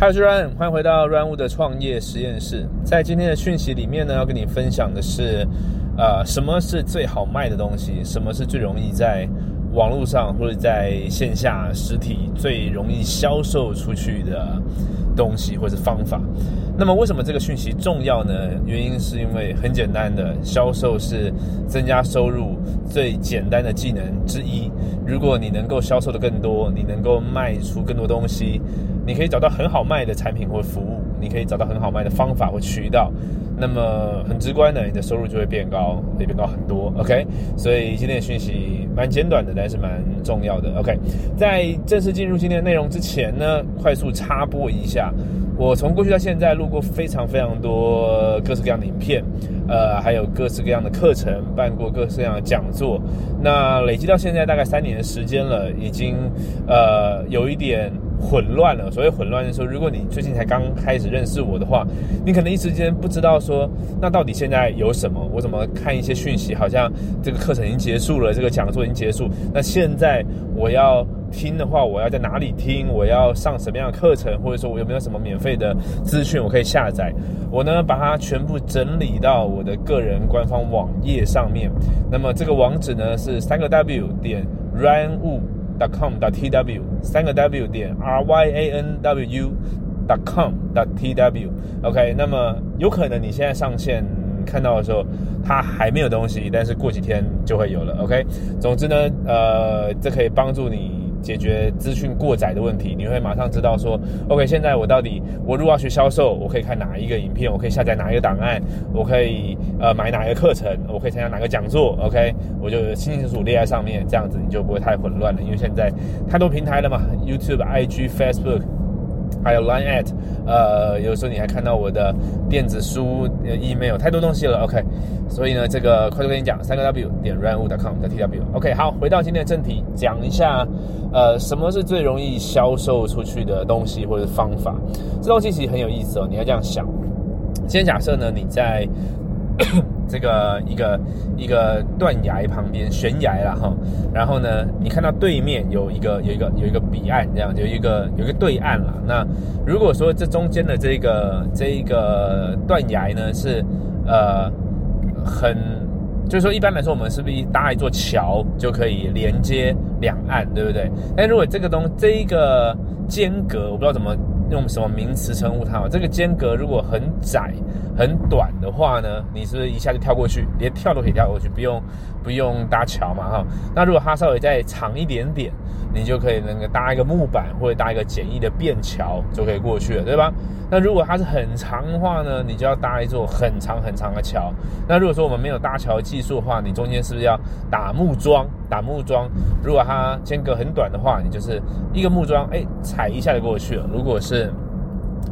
嗨，我是 Ryan，欢迎回到 Run 物的创业实验室。在今天的讯息里面呢，要跟你分享的是，呃，什么是最好卖的东西？什么是最容易在网络上或者在线下实体最容易销售出去的东西或者方法？那么，为什么这个讯息重要呢？原因是因为很简单的，销售是增加收入最简单的技能之一。如果你能够销售的更多，你能够卖出更多东西。你可以找到很好卖的产品或服务，你可以找到很好卖的方法或渠道，那么很直观的，你的收入就会变高，会变高很多。OK，所以今天的讯息蛮简短的，但是蛮重要的。OK，在正式进入今天的内容之前呢，快速插播一下，我从过去到现在录过非常非常多各式各样的影片，呃，还有各式各样的课程，办过各式各样的讲座，那累积到现在大概三年的时间了，已经呃有一点。混乱了。所谓混乱的时候，如果你最近才刚开始认识我的话，你可能一时间不知道说，那到底现在有什么？我怎么看一些讯息，好像这个课程已经结束了，这个讲座已经结束。那现在我要听的话，我要在哪里听？我要上什么样的课程？或者说我有没有什么免费的资讯我可以下载？我呢把它全部整理到我的个人官方网页上面。那么这个网址呢是三个 W 点 Ryan w。Dot com dot tw 三个 w 点 r y a n w u dot com dot tw OK，那么有可能你现在上线看到的时候，它还没有东西，但是过几天就会有了。OK，总之呢，呃，这可以帮助你。解决资讯过载的问题，你会马上知道说，OK，现在我到底我如果要学销售，我可以看哪一个影片，我可以下载哪一个档案，我可以呃买哪一个课程，我可以参加哪个讲座，OK，我就清清楚楚列在上面，这样子你就不会太混乱了，因为现在太多平台了嘛，YouTube、IG、Facebook。还有 Line at，呃，有时候你还看到我的电子书、email，太多东西了。OK，所以呢，这个快速跟你讲，三个 W 点 runwu.com 的 TW。OK，好，回到今天的正题，讲一下，呃，什么是最容易销售出去的东西或者方法？这东西其实很有意思哦。你要这样想，先假设呢，你在。这个一个一个断崖旁边悬崖了哈，然后呢，你看到对面有一个有一个有一个彼岸，这样有一个有一个对岸了。那如果说这中间的这个这一个断崖呢是呃很，就是说一般来说我们是不是搭一座桥就可以连接两岸，对不对？但如果这个东这一个间隔，我不知道怎么。用什么名词称呼它？这个间隔如果很窄、很短的话呢，你是不是一下就跳过去，连跳都可以跳过去，不用不用搭桥嘛？哈，那如果它稍微再长一点点，你就可以那个搭一个木板或者搭一个简易的便桥就可以过去了，对吧？那如果它是很长的话呢，你就要搭一座很长很长的桥。那如果说我们没有搭桥技术的话，你中间是不是要打木桩？打木桩，如果它间隔很短的话，你就是一个木桩，哎，踩一下就过去了。如果是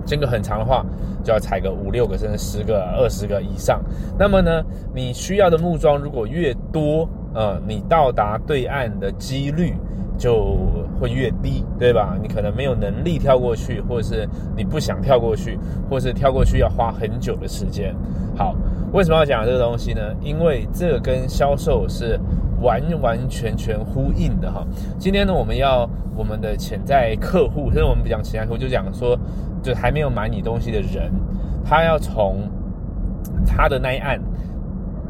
间隔很长的话，就要踩个五六个甚至十个、二十个以上。那么呢，你需要的木桩如果越多，呃，你到达对岸的几率就会越低，对吧？你可能没有能力跳过去，或者是你不想跳过去，或者是跳过去要花很久的时间。好，为什么要讲这个东西呢？因为这跟销售是。完完全全呼应的哈，今天呢，我们要我们的潜在客户，现在我们不讲潜在客户，就讲说，就还没有买你东西的人，他要从他的那一岸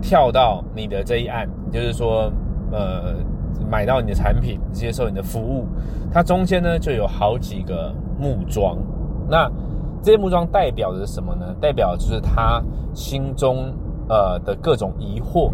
跳到你的这一岸，就是说，呃，买到你的产品，接受你的服务，它中间呢就有好几个木桩，那这些木桩代表的是什么呢？代表就是他心中呃的各种疑惑，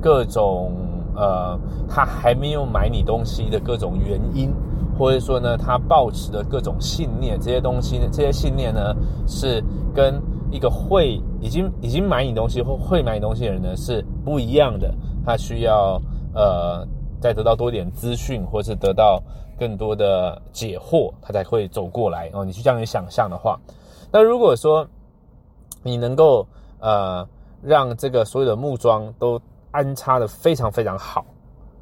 各种。呃，他还没有买你东西的各种原因，或者说呢，他抱持的各种信念，这些东西，这些信念呢，是跟一个会已经已经买你东西或会买你东西的人呢是不一样的。他需要呃再得到多点资讯，或是得到更多的解惑，他才会走过来。哦，你去这样去想象的话，那如果说你能够呃让这个所有的木桩都。安插的非常非常好，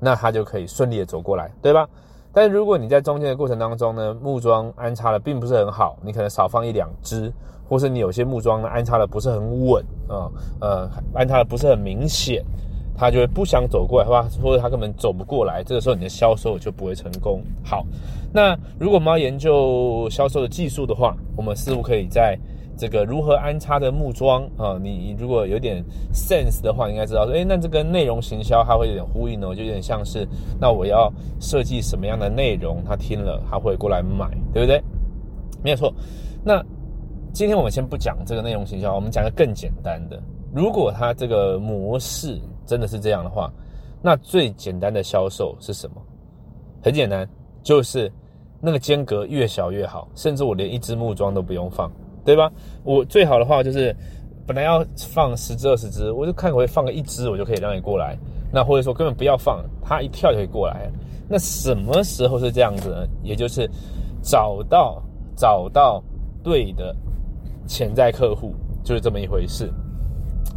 那它就可以顺利的走过来，对吧？但如果你在中间的过程当中呢，木桩安插的并不是很好，你可能少放一两只，或是你有些木桩呢安插的不是很稳啊，呃，安插的不是很明显，他就会不想走过来，或或者他根本走不过来，这个时候你的销售就不会成功。好，那如果我们要研究销售的技术的话，我们似乎可以在这个如何安插的木桩啊，你如果有点 sense 的话，应该知道说，诶，那这个内容行销它会有点呼应哦，就有点像是，那我要设计什么样的内容，他听了他会过来买，对不对？没有错。那今天我们先不讲这个内容行销，我们讲个更简单的，如果它这个模式。真的是这样的话，那最简单的销售是什么？很简单，就是那个间隔越小越好，甚至我连一支木桩都不用放，对吧？我最好的话就是本来要放十只二十只，我就看我会放个一只，我就可以让你过来。那或者说根本不要放，它一跳就可以过来。那什么时候是这样子呢？也就是找到找到对的潜在客户，就是这么一回事。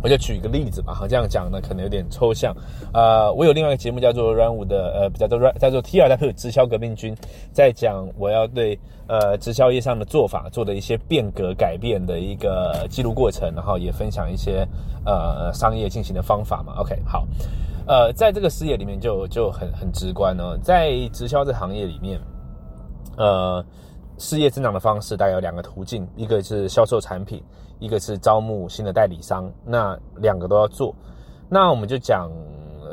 我就举一个例子吧，哈，这样讲呢可能有点抽象。呃，我有另外一个节目叫做 Run 五的，呃，叫做 Run，叫做 T 二 W 直销革命军，在讲我要对呃直销业上的做法做的一些变革改变的一个记录过程，然后也分享一些呃商业进行的方法嘛。OK，好，呃，在这个事业里面就就很很直观哦，在直销这行业里面，呃。事业增长的方式大概有两个途径，一个是销售产品，一个是招募新的代理商。那两个都要做。那我们就讲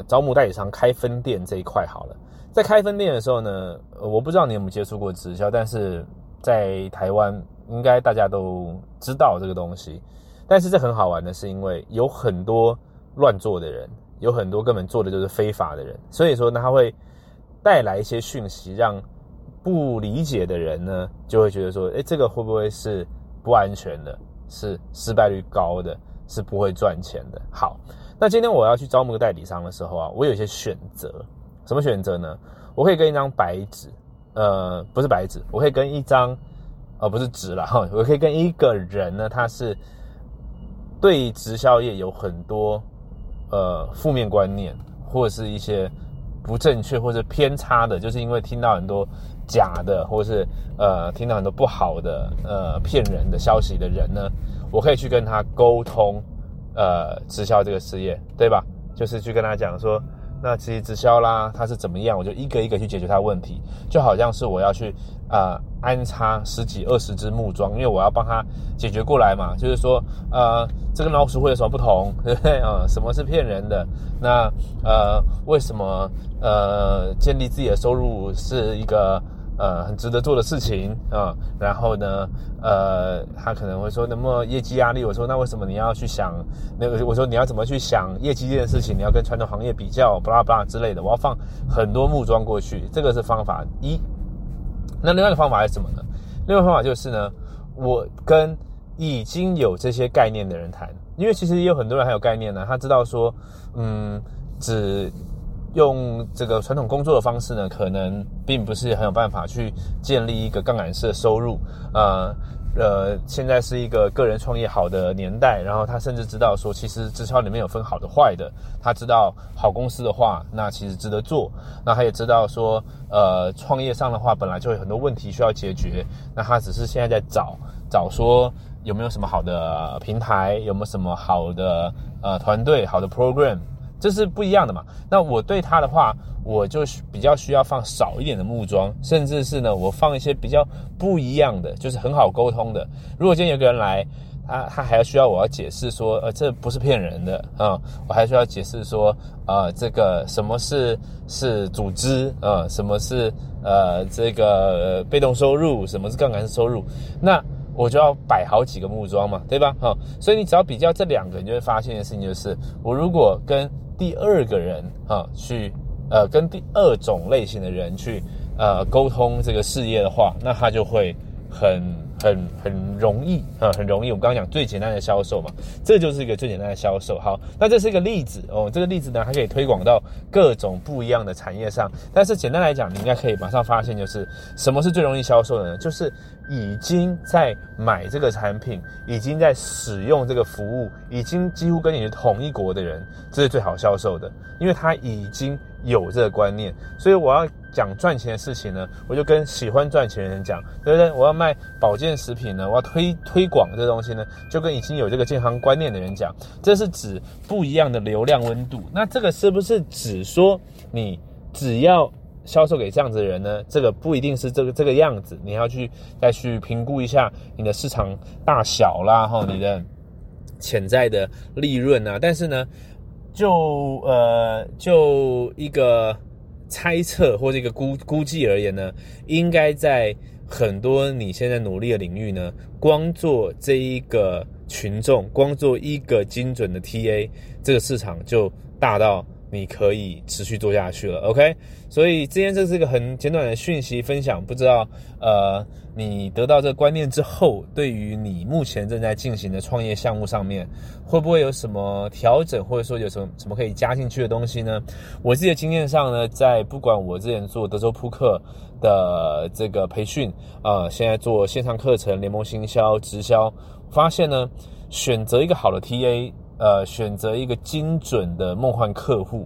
招募代理商、开分店这一块好了。在开分店的时候呢，我不知道你有没有接触过直销，但是在台湾应该大家都知道这个东西。但是这很好玩的是，因为有很多乱做的人，有很多根本做的就是非法的人，所以说呢，他会带来一些讯息让。不理解的人呢，就会觉得说，哎，这个会不会是不安全的？是失败率高的，是不会赚钱的。好，那今天我要去招募个代理商的时候啊，我有一些选择。什么选择呢？我可以跟一张白纸，呃，不是白纸，我可以跟一张，呃，不是纸了哈，我可以跟一个人呢，他是对直销业有很多呃负面观念，或者是一些不正确或者偏差的，就是因为听到很多。假的，或者是呃听到很多不好的呃骗人的消息的人呢，我可以去跟他沟通，呃直销这个事业，对吧？就是去跟他讲说，那其实直销啦，它是怎么样，我就一个一个去解决他问题，就好像是我要去呃安插十几二十只木桩，因为我要帮他解决过来嘛，就是说呃这跟老鼠会有什么不同，对不对啊？什么是骗人的？那呃为什么呃建立自己的收入是一个？呃，很值得做的事情啊，然后呢，呃，他可能会说，那么业绩压力，我说那为什么你要去想那个？我说你要怎么去想业绩这件事情？你要跟传统行业比较，巴拉巴拉之类的。我要放很多木桩过去，这个是方法一。那另外一个方法是什么呢？另外一个方法就是呢，我跟已经有这些概念的人谈，因为其实也有很多人还有概念呢，他知道说，嗯，只。用这个传统工作的方式呢，可能并不是很有办法去建立一个杠杆式的收入。呃呃，现在是一个个人创业好的年代，然后他甚至知道说，其实直销里面有分好的坏的。他知道好公司的话，那其实值得做。那他也知道说，呃，创业上的话，本来就有很多问题需要解决。那他只是现在在找找说有没有什么好的平台，有没有什么好的呃团队，好的 program。这是不一样的嘛？那我对他的话，我就比较需要放少一点的木桩，甚至是呢，我放一些比较不一样的，就是很好沟通的。如果今天有个人来，他他还要需要我要解释说，呃，这不是骗人的啊，我还需要解释说，呃，这个什么是是组织啊，什么是呃这个被动收入，什么是杠杆收入，那。我就要摆好几个木桩嘛，对吧？哈，所以你只要比较这两个，你就会发现的事情就是，我如果跟第二个人哈去，呃，跟第二种类型的人去，呃，沟通这个事业的话，那他就会很。很很容易啊，很容易。我们刚刚讲最简单的销售嘛，这就是一个最简单的销售。好，那这是一个例子哦。这个例子呢，还可以推广到各种不一样的产业上。但是简单来讲，你应该可以马上发现，就是什么是最容易销售的呢？就是已经在买这个产品，已经在使用这个服务，已经几乎跟你是同一国的人，这是最好销售的，因为他已经有这个观念。所以我要讲赚钱的事情呢，我就跟喜欢赚钱的人讲，对不对？我要卖保健食品呢，我要推推广这东西呢，就跟已经有这个健康观念的人讲，这是指不一样的流量温度。那这个是不是指说你只要销售给这样子的人呢？这个不一定是这个这个样子，你要去再去评估一下你的市场大小啦，哈，你的潜在的利润啊。但是呢，就呃就一个。猜测或者一个估估计而言呢，应该在很多你现在努力的领域呢，光做这一个群众，光做一个精准的 TA，这个市场就大到。你可以持续做下去了，OK？所以今天这是一个很简短的讯息分享，不知道呃，你得到这个观念之后，对于你目前正在进行的创业项目上面，会不会有什么调整，或者说有什么什么可以加进去的东西呢？我自己的经验上呢，在不管我之前做德州扑克的这个培训啊，现在做线上课程、联盟行销、直销，发现呢，选择一个好的 TA。呃，选择一个精准的梦幻客户，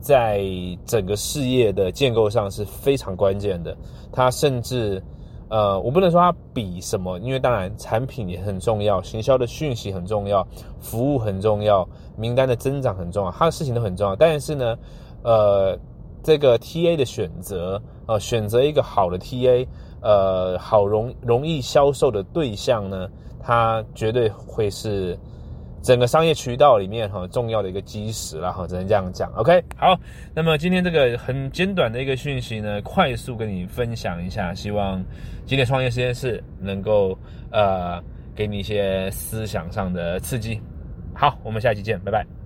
在整个事业的建构上是非常关键的。它甚至，呃，我不能说它比什么，因为当然产品也很重要，行销的讯息很重要，服务很重要，名单的增长很重要，它的事情都很重要。但是呢，呃，这个 TA 的选择，呃，选择一个好的 TA，呃，好容容易销售的对象呢，它绝对会是。整个商业渠道里面哈重要的一个基石了哈，只能这样讲。OK，好，那么今天这个很简短的一个讯息呢，快速跟你分享一下，希望今天创业实验室能够呃给你一些思想上的刺激。好，我们下期见，拜拜。